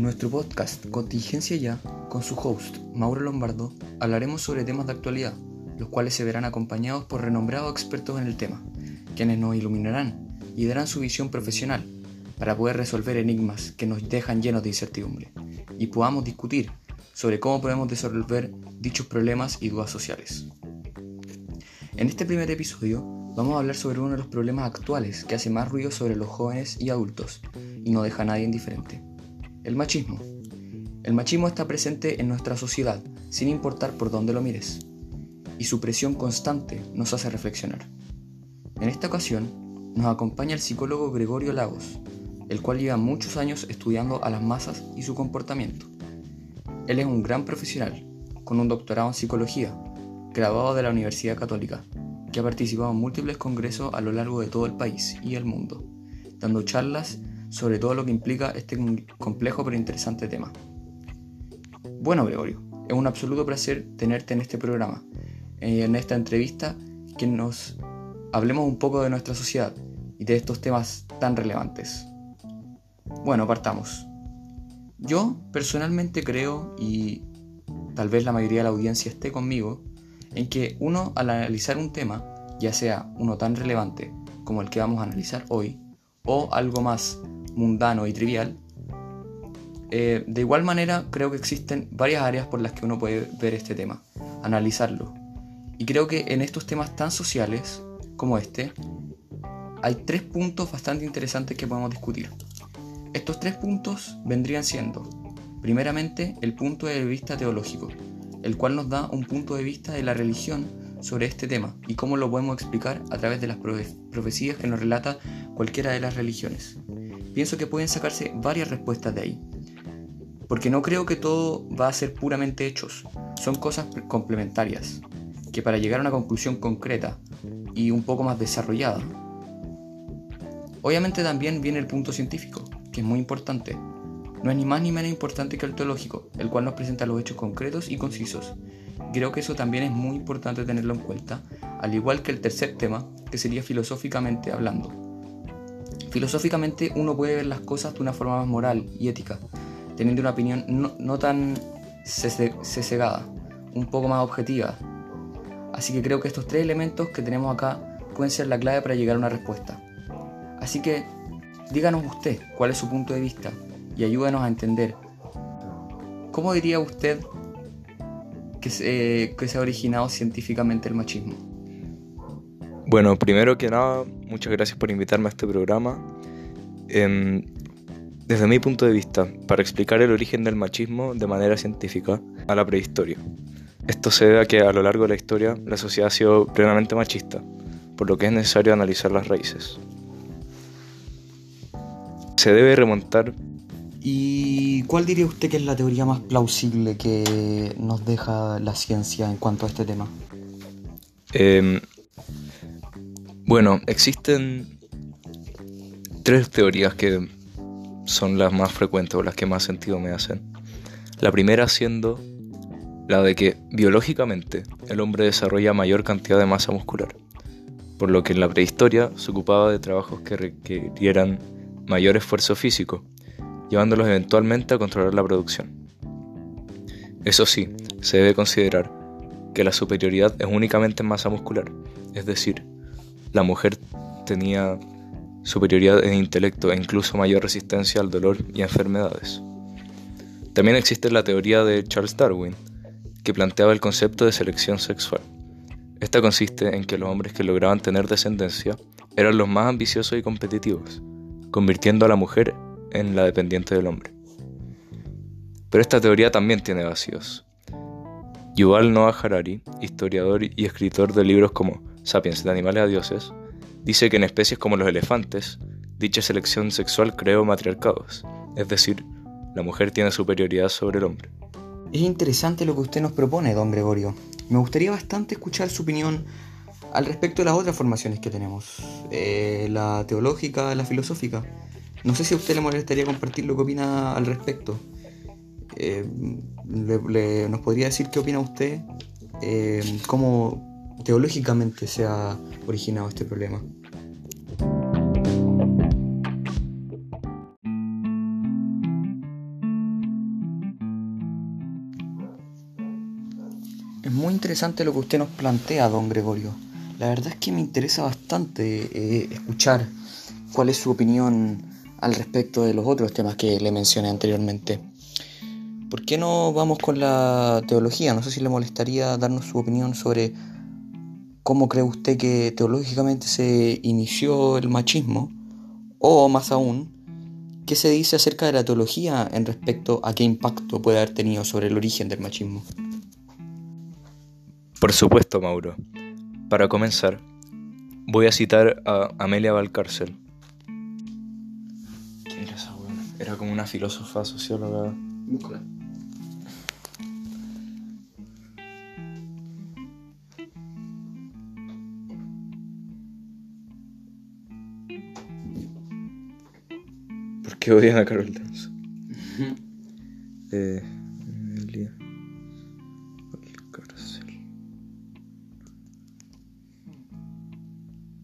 En nuestro podcast Contingencia Ya, con su host, Mauro Lombardo, hablaremos sobre temas de actualidad, los cuales se verán acompañados por renombrados expertos en el tema, quienes nos iluminarán y darán su visión profesional para poder resolver enigmas que nos dejan llenos de incertidumbre y podamos discutir sobre cómo podemos resolver dichos problemas y dudas sociales. En este primer episodio vamos a hablar sobre uno de los problemas actuales que hace más ruido sobre los jóvenes y adultos y no deja a nadie indiferente. El machismo. El machismo está presente en nuestra sociedad sin importar por dónde lo mires y su presión constante nos hace reflexionar. En esta ocasión nos acompaña el psicólogo Gregorio Lagos, el cual lleva muchos años estudiando a las masas y su comportamiento. Él es un gran profesional, con un doctorado en psicología, graduado de la Universidad Católica, que ha participado en múltiples congresos a lo largo de todo el país y el mundo, dando charlas sobre todo lo que implica este complejo pero interesante tema. Bueno, Gregorio, es un absoluto placer tenerte en este programa, eh, en esta entrevista, que nos hablemos un poco de nuestra sociedad y de estos temas tan relevantes. Bueno, partamos. Yo personalmente creo, y tal vez la mayoría de la audiencia esté conmigo, en que uno al analizar un tema, ya sea uno tan relevante como el que vamos a analizar hoy, o algo más mundano y trivial, eh, de igual manera creo que existen varias áreas por las que uno puede ver este tema, analizarlo. Y creo que en estos temas tan sociales como este, hay tres puntos bastante interesantes que podemos discutir. Estos tres puntos vendrían siendo, primeramente, el punto de vista teológico, el cual nos da un punto de vista de la religión sobre este tema y cómo lo podemos explicar a través de las profecías que nos relata cualquiera de las religiones. Pienso que pueden sacarse varias respuestas de ahí, porque no creo que todo va a ser puramente hechos, son cosas complementarias, que para llegar a una conclusión concreta y un poco más desarrollada, obviamente también viene el punto científico, que es muy importante. No es ni más ni menos importante que el teológico, el cual nos presenta los hechos concretos y concisos. Creo que eso también es muy importante tenerlo en cuenta, al igual que el tercer tema, que sería filosóficamente hablando. Filosóficamente uno puede ver las cosas de una forma más moral y ética, teniendo una opinión no, tan sesgada, un poco más objetiva. Así que creo que estos tres elementos que tenemos acá pueden ser la clave para llegar a una respuesta. Así que Díganos usted cuál es su punto de vista y ayúdenos a entender. ¿Cómo diría usted que se, que se ha originado científicamente el machismo? Bueno, primero que nada, muchas gracias por invitarme a este programa. Em, desde mi punto de vista, para explicar el origen del machismo de manera científica a la prehistoria. Esto se debe a que a lo largo de la historia la sociedad ha sido plenamente machista, por lo que es necesario analizar las raíces se debe remontar. ¿Y cuál diría usted que es la teoría más plausible que nos deja la ciencia en cuanto a este tema? Em, bueno, existen tres teorías que son las más frecuentes o las que más sentido me hacen. La primera siendo la de que biológicamente el hombre desarrolla mayor cantidad de masa muscular, por lo que en la prehistoria se ocupaba de trabajos que requirieran mayor esfuerzo físico, llevándolos eventualmente a controlar la producción. Eso sí, se debe considerar que la superioridad es únicamente en masa muscular, es decir, la mujer tenía superioridad en intelecto e incluso mayor resistencia al dolor y enfermedades. También existe la teoría de Charles Darwin, que planteaba el concepto de selección sexual. Esta consiste en que los hombres que lograban tener descendencia eran los más ambiciosos y competitivos, convirtiendo a la mujer en la dependiente del hombre. Pero esta teoría también tiene vacíos. Yuval Noah Harari, historiador y escritor de libros como Sapiens de animales a dioses, dice que en especies como los elefantes, dicha selección sexual creó matriarcados, es decir, la mujer tiene superioridad sobre el hombre. Es interesante lo que usted nos propone, don Gregorio. Me gustaría bastante escuchar su opinión al respecto de las otras formaciones que tenemos, eh, la teológica, la filosófica. No sé si a usted le molestaría compartir lo que opina al respecto. Eh, ¿Nos podría decir qué opina usted? Eh, ¿Cómo teológicamente se ha originado este problema. Es muy interesante lo que usted nos plantea, don Gregorio. La verdad es que me interesa bastante eh, escuchar cuál es su opinión al respecto de los otros temas que le mencioné anteriormente. ¿Por qué no vamos con la teología? No sé si le molestaría darnos su opinión sobre cómo cree usted que teológicamente se inició el machismo, o más aún, qué se dice acerca de la teología en respecto a qué impacto puede haber tenido sobre el origen del machismo. Por supuesto, Mauro. Para comenzar, voy a citar a Amelia Valcárcel. ¿Quién era esa buena? Era como una filósofa socióloga. ¿Por qué odian a Carol Dance? eh, Valcárcel.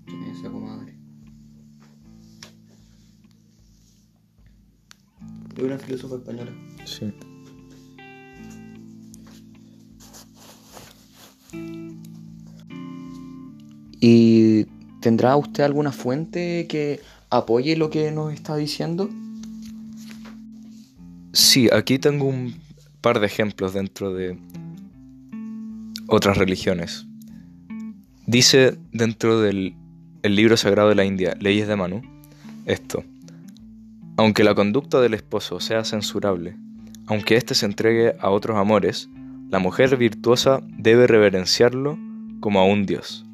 ¿Quién es esa comadre? Es una filósofa española. Sí. ¿Y tendrá usted alguna fuente que apoye lo que nos está diciendo? Sí, aquí tengo un par de ejemplos dentro de otras religiones. Dice dentro del el libro sagrado de la India, Leyes de Manu, esto. Aunque la conducta del esposo sea censurable, aunque éste se entregue a otros amores, la mujer virtuosa debe reverenciarlo como a un dios.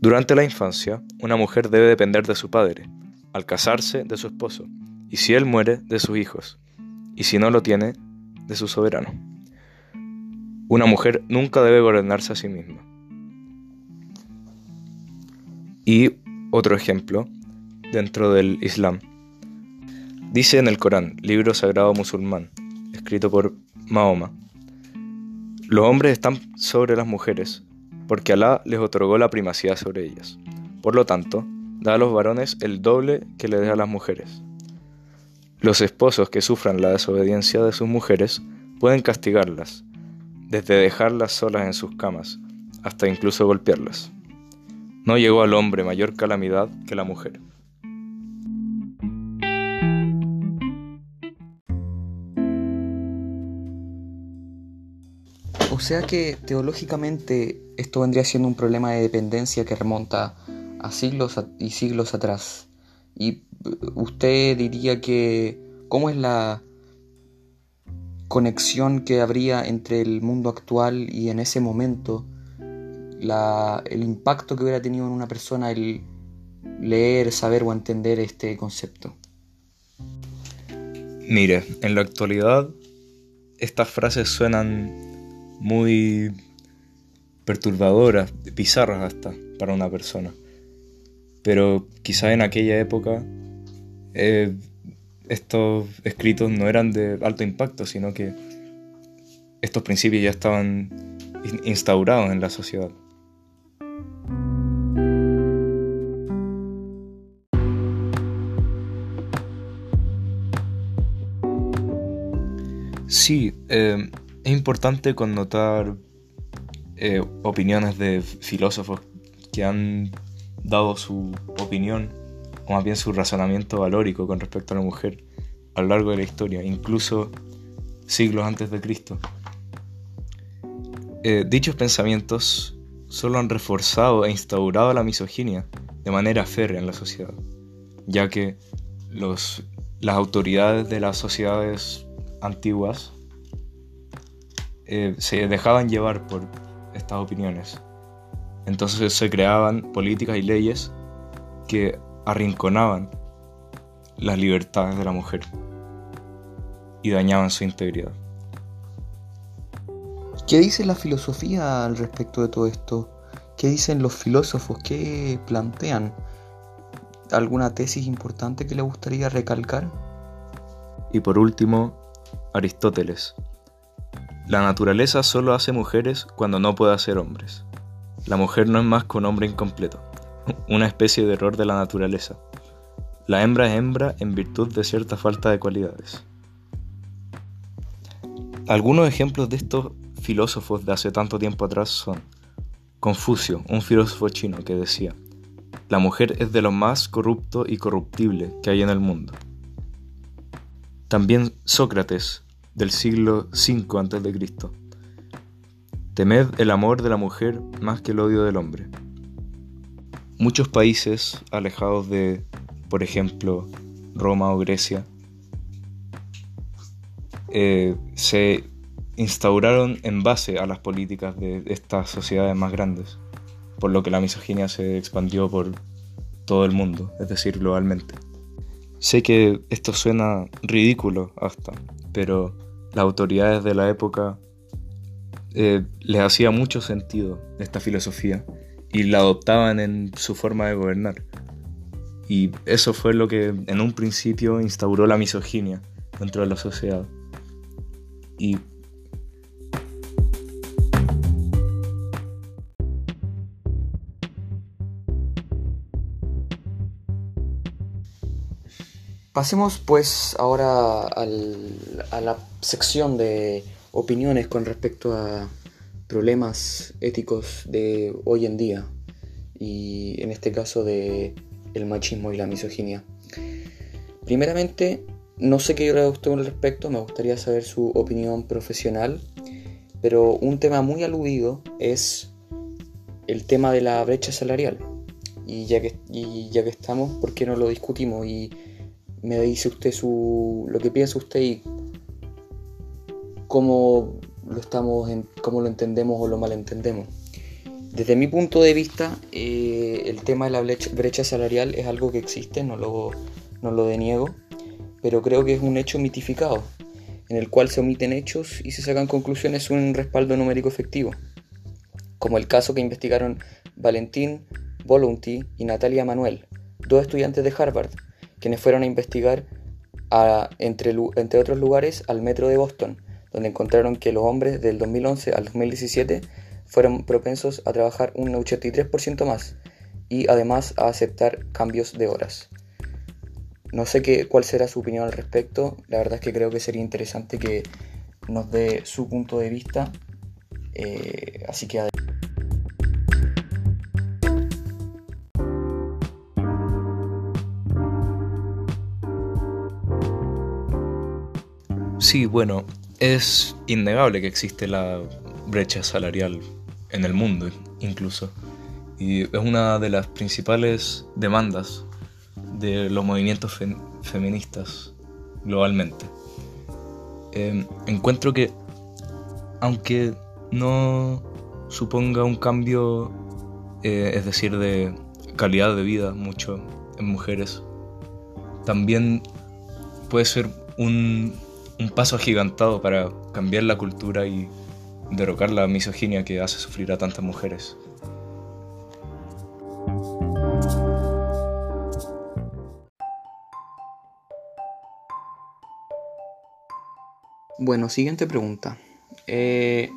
Durante la infancia, una mujer debe depender de su padre, al casarse de su esposo, y si él muere, de sus hijos, y si no lo tiene, de su soberano. Una mujer nunca debe gobernarse a sí misma. Y otro ejemplo, dentro del Islam. Dice en el Corán, libro sagrado musulmán, escrito por Mahoma, los hombres están sobre las mujeres, porque Alá les otorgó la primacía sobre ellas. Por lo tanto, da a los varones el doble que le da a las mujeres. Los esposos que sufran la desobediencia de sus mujeres pueden castigarlas, desde dejarlas solas en sus camas hasta incluso golpearlas. No llegó al hombre mayor calamidad que la mujer. O sea que teológicamente esto vendría siendo un problema de dependencia que remonta a siglos y siglos atrás. Y usted diría que cómo es la conexión que habría entre el mundo actual y en ese momento la, el impacto que hubiera tenido en una persona el leer, saber o entender este concepto. Mire, en la actualidad estas frases suenan muy perturbadoras, bizarras hasta para una persona. Pero quizá en aquella época eh, estos escritos no eran de alto impacto, sino que estos principios ya estaban instaurados en la sociedad. Sí, eh, es importante connotar eh, opiniones de filósofos que han dado su opinión, o más bien su razonamiento valórico con respecto a la mujer a lo largo de la historia, incluso siglos antes de Cristo. Eh, dichos pensamientos solo han reforzado e instaurado la misoginia de manera férrea en la sociedad, ya que los, las autoridades de las sociedades antiguas eh, se dejaban llevar por estas opiniones. Entonces se creaban políticas y leyes que arrinconaban las libertades de la mujer y dañaban su integridad. ¿Qué dice la filosofía al respecto de todo esto? ¿Qué dicen los filósofos? ¿Qué plantean? ¿Alguna tesis importante que le gustaría recalcar? Y por último, Aristóteles. La naturaleza solo hace mujeres cuando no puede hacer hombres. La mujer no es más que un hombre incompleto, una especie de error de la naturaleza. La hembra es hembra en virtud de cierta falta de cualidades. Algunos ejemplos de estos filósofos de hace tanto tiempo atrás son Confucio, un filósofo chino que decía, la mujer es de lo más corrupto y corruptible que hay en el mundo. También Sócrates, del siglo V a.C. Temed el amor de la mujer más que el odio del hombre. Muchos países alejados de, por ejemplo, Roma o Grecia, eh, se instauraron en base a las políticas de estas sociedades más grandes, por lo que la misoginia se expandió por todo el mundo, es decir, globalmente. Sé que esto suena ridículo hasta, pero las autoridades de la época eh, les hacía mucho sentido esta filosofía y la adoptaban en su forma de gobernar. Y eso fue lo que en un principio instauró la misoginia dentro de la sociedad. Pasemos pues ahora a la sección de opiniones con respecto a problemas éticos de hoy en día y en este caso de el machismo y la misoginia. Primeramente, no sé qué dirá usted al respecto, me gustaría saber su opinión profesional, pero un tema muy aludido es el tema de la brecha salarial. Y ya que, ya que estamos, ¿por qué no lo discutimos? Y me dice usted su, lo que piensa usted y cómo lo, estamos en, cómo lo entendemos o lo malentendemos. Desde mi punto de vista, eh, el tema de la brecha, salarial es algo que existe, no lo, no lo deniego, pero creo que es un hecho mitificado, en el cual se omiten hechos y se sacan conclusiones sin un respaldo numérico efectivo, como el caso que investigaron Valentín Volunti y Natalia Manuel, dos estudiantes de Harvard, quienes fueron a investigar entre, entre otros lugares al metro de Boston, donde encontraron que los hombres del 2011 al 2017 fueron propensos a trabajar un 83% más y además a aceptar cambios de horas. No sé qué, cuál será su opinión al respecto, la verdad es que creo que sería interesante que nos dé su punto de vista, eh, así que Sí, bueno, es innegable que existe la brecha salarial en el mundo incluso. Y es una de las principales demandas de los movimientos feministas globalmente. Em, encuentro que, aunque no suponga un cambio, eh, es decir, de calidad de vida mucho en mujeres, también puede ser un un paso agigantado para cambiar la cultura y derrocar la misoginia que hace sufrir a tantas mujeres. Bueno, siguiente pregunta. Eh,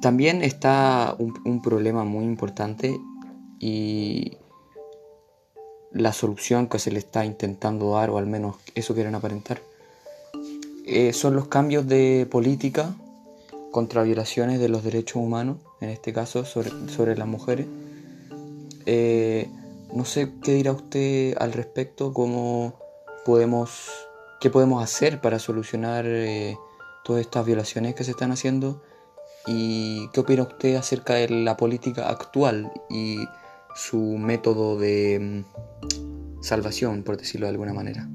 también está un, problema muy importante y la solución que se le está intentando dar, o al menos eso quieren aparentar, eh, son los cambios de política contra violaciones de los derechos humanos, en este caso sobre, las mujeres. Eh, no sé qué dirá usted al respecto, cómo podemos, qué podemos hacer para solucionar eh, todas estas violaciones que se están haciendo y qué opina usted acerca de la política actual y su método de mm, salvación, por decirlo de alguna manera.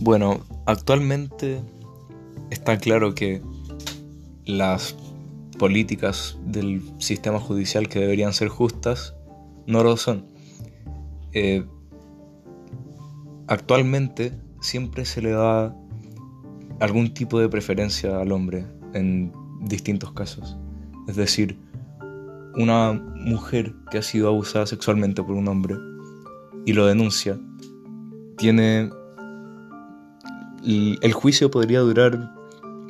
Bueno, actualmente está claro que las políticas del sistema judicial que deberían ser justas no lo son. Eh, actualmente siempre se le da algún tipo de preferencia al hombre en distintos casos. Es decir, una mujer que ha sido abusada sexualmente por un hombre y lo denuncia, tiene el juicio podría durar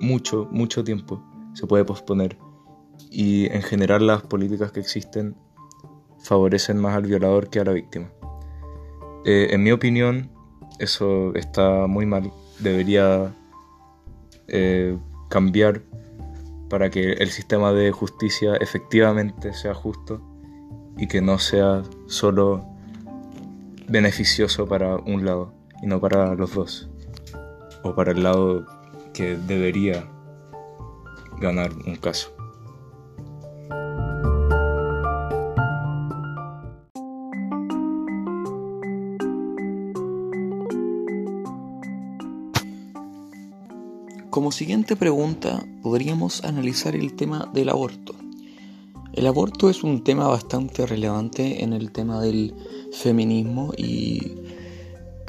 mucho, mucho tiempo. Se puede posponer. Y en general las políticas que existen favorecen más al violador que a la víctima. Eh, en mi opinión, eso está muy mal. Debería eh, cambiar para que el sistema de justicia efectivamente sea justo y que no sea solo beneficioso para un lado y no para los dos, o para el lado que debería ganar un caso. Como siguiente pregunta, podríamos analizar el tema del aborto. El aborto es un tema bastante relevante en el tema del feminismo y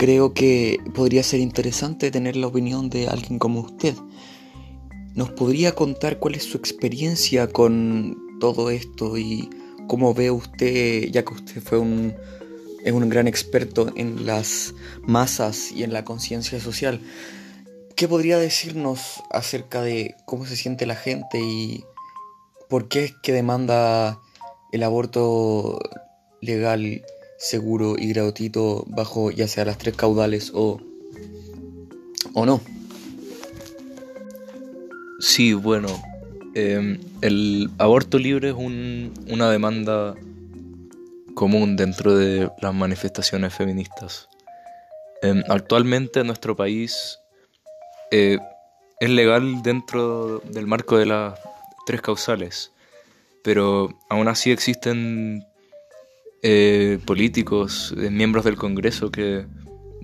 creo que podría ser interesante tener la opinión de alguien como usted. ¿Nos podría contar cuál es su experiencia con todo esto y cómo ve usted, ya que usted fue un, es un gran experto en las masas y en la conciencia social? ¿Qué podría decirnos acerca de cómo se siente la gente y por qué es que demanda el aborto legal, seguro y gratuito bajo ya sea las tres caudales o, o no? Sí, bueno, em, el aborto libre es una demanda común dentro de las manifestaciones feministas. Em, actualmente en nuestro país eh, es legal dentro del marco de las tres causales, pero aún así existen eh, políticos, eh, miembros del Congreso que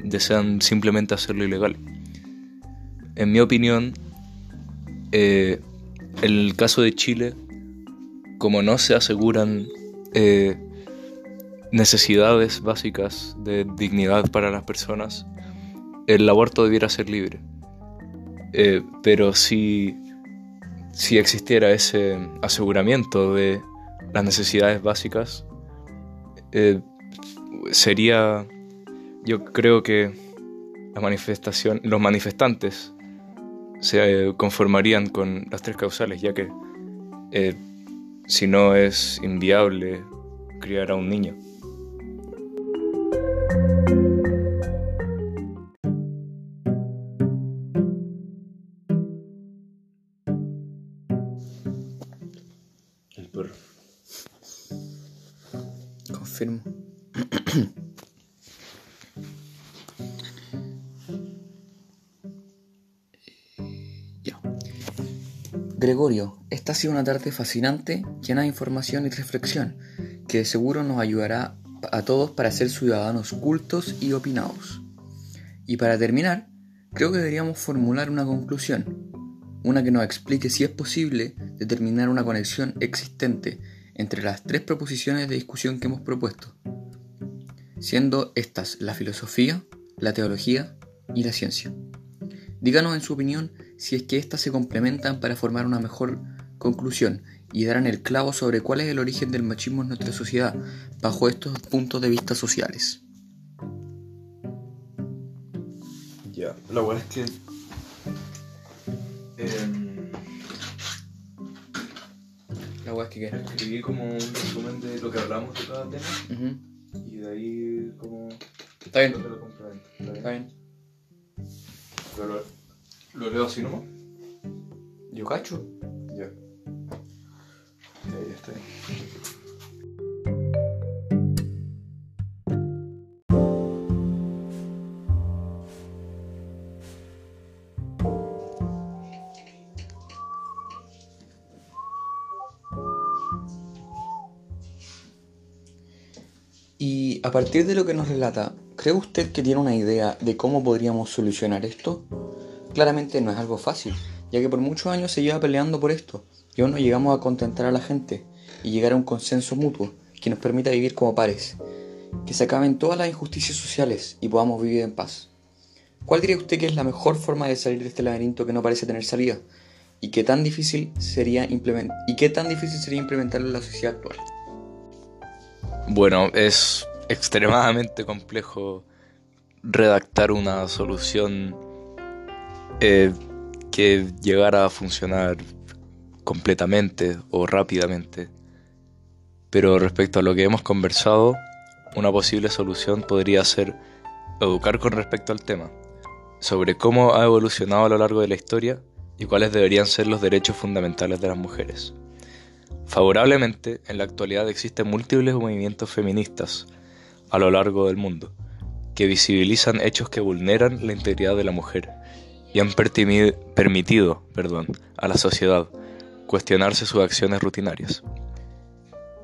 desean simplemente hacerlo ilegal. En mi opinión, el caso de Chile, como no se aseguran necesidades básicas de dignidad para las personas, el aborto debiera ser libre. Eh, pero si, si existiera ese aseguramiento de las necesidades básicas, eh, sería, yo creo que la manifestación, los manifestantes se conformarían con las tres causales, ya que eh, si no es inviable criar a un niño. Gregorio, esta ha sido una tarde fascinante, llena de información y reflexión, que seguro nos ayudará a todos para ser ciudadanos cultos y opinados. Y para terminar, creo que deberíamos formular una conclusión, una que nos explique si es posible determinar una conexión existente entre las tres proposiciones de discusión que hemos propuesto, siendo estas la filosofía, la teología y la ciencia. Díganos en su opinión si es que éstas se complementan para formar una mejor conclusión y darán el clavo sobre cuál es el origen del machismo en nuestra sociedad bajo estos puntos de vista sociales. Ya, la verdad es que... Em, la verdad es que ¿qué? escribí como un resumen de lo que hablamos de cada tema y de ahí como... Está bien. Lo Está Está bien. Lo leo así nomás. Yo cacho. Ya. Ya, está Y a partir de lo que nos relata, ¿cree usted que tiene una idea de cómo podríamos solucionar esto? Claramente no es algo fácil, ya que por muchos años se lleva peleando por esto, y aún no llegamos a contentar a la gente y llegar a un consenso mutuo que nos permita vivir como pares, que se acaben todas las injusticias sociales y podamos vivir en paz. ¿Cuál diría usted que es la mejor forma de salir de este laberinto que no parece tener salida? ¿Y qué tan difícil sería, implementar y qué tan difícil sería implementarlo en la sociedad actual? Bueno, es extremadamente complejo redactar una solución eh, que llegara a funcionar completamente o rápidamente. Pero respecto a lo que hemos conversado, una posible solución podría ser educar con respecto al tema, sobre cómo ha evolucionado a lo largo de la historia y cuáles deberían ser los derechos fundamentales de las mujeres. Favorablemente, en la actualidad existen múltiples movimientos feministas a lo largo del mundo, que visibilizan hechos que vulneran la integridad de la mujer y han permitido perdón, a la sociedad cuestionarse sus acciones rutinarias.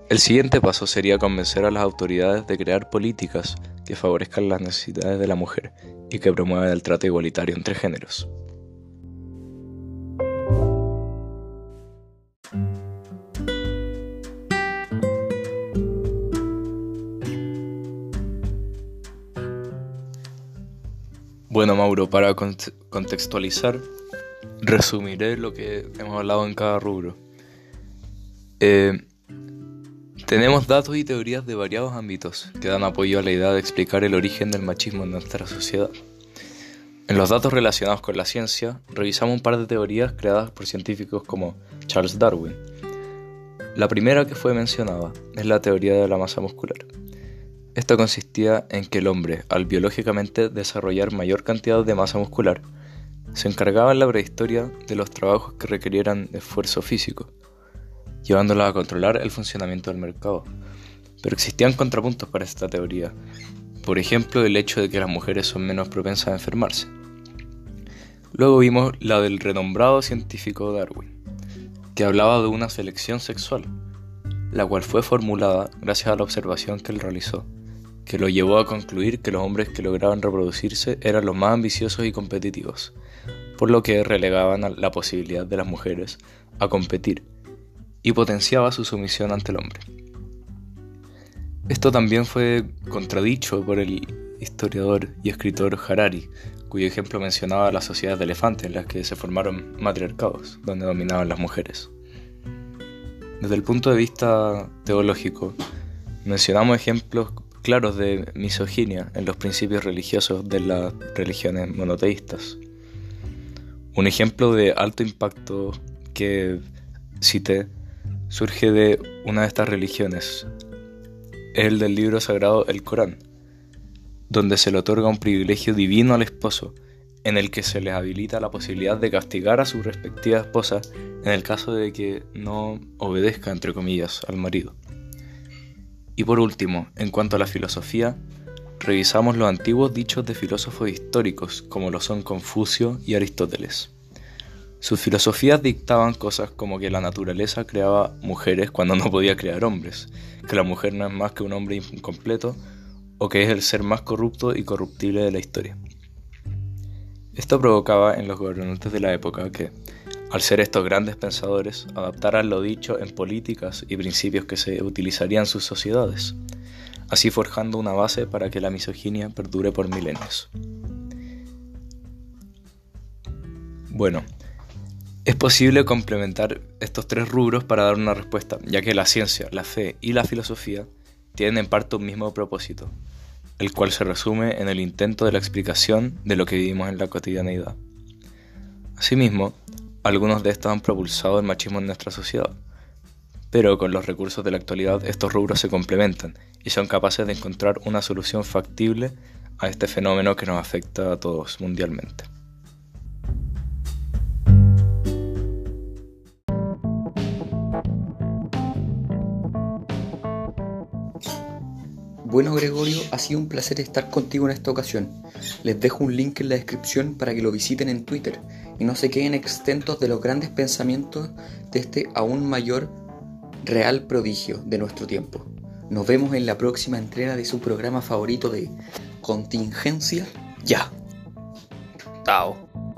El siguiente paso sería convencer a las autoridades de crear políticas que favorezcan las necesidades de la mujer y que promuevan el trato igualitario entre géneros. Bueno, Mauro, para contextualizar, resumiré lo que hemos hablado en cada rubro. Eh, tenemos datos y teorías de variados ámbitos que dan apoyo a la idea de explicar el origen del machismo en nuestra sociedad. En los datos relacionados con la ciencia, revisamos un par de teorías creadas por científicos como Charles Darwin. La primera que fue mencionada es la teoría de la masa muscular. Esta consistía en que el hombre, al biológicamente desarrollar mayor cantidad de masa muscular, se encargaba en la prehistoria de los trabajos que requerieran esfuerzo físico, llevándola a controlar el funcionamiento del mercado. Pero existían contrapuntos para esta teoría, por ejemplo el hecho de que las mujeres son menos propensas a enfermarse. Luego vimos la del renombrado científico Darwin, que hablaba de una selección sexual, la cual fue formulada gracias a la observación que él realizó que lo llevó a concluir que los hombres que lograban reproducirse eran los más ambiciosos y competitivos, por lo que relegaban la posibilidad de las mujeres a competir y potenciaba su sumisión ante el hombre. Esto también fue contradicho por el historiador y escritor Harari, cuyo ejemplo mencionaba las sociedades de elefantes en las que se formaron matriarcados, donde dominaban las mujeres. Desde el punto de vista teológico, mencionamos ejemplos claros de misoginia en los principios religiosos de las religiones monoteístas. Un ejemplo de alto impacto que cité surge de una de estas religiones, es el del libro sagrado El Corán, donde se le otorga un privilegio divino al esposo, en el que se les habilita la posibilidad de castigar a su respectiva esposa en el caso de que no obedezca, entre comillas, al marido. Y por último, en cuanto a la filosofía, revisamos los antiguos dichos de filósofos históricos, como lo son Confucio y Aristóteles. Sus filosofías dictaban cosas como que la naturaleza creaba mujeres cuando no podía crear hombres, que la mujer no es más que un hombre incompleto, o que es el ser más corrupto y corruptible de la historia. Esto provocaba en los gobernantes de la época que, al ser estos grandes pensadores, adaptaran lo dicho en políticas y principios que se utilizarían en sus sociedades, así forjando una base para que la misoginia perdure por milenios. Bueno, es posible complementar estos tres rubros para dar una respuesta, ya que la ciencia, la fe y la filosofía tienen en parte un mismo propósito, el cual se resume en el intento de la explicación de lo que vivimos en la cotidianeidad. Asimismo, algunos de estos han propulsado el machismo en nuestra sociedad, pero con los recursos de la actualidad estos rubros se complementan y son capaces de encontrar una solución factible a este fenómeno que nos afecta a todos mundialmente. Bueno Gregorio, ha sido un placer estar contigo en esta ocasión. Les dejo un link en la descripción para que lo visiten en Twitter y no se queden extentos de los grandes pensamientos de este aún mayor real prodigio de nuestro tiempo. Nos vemos en la próxima entrega de su programa favorito de Contingencia Ya. Chao.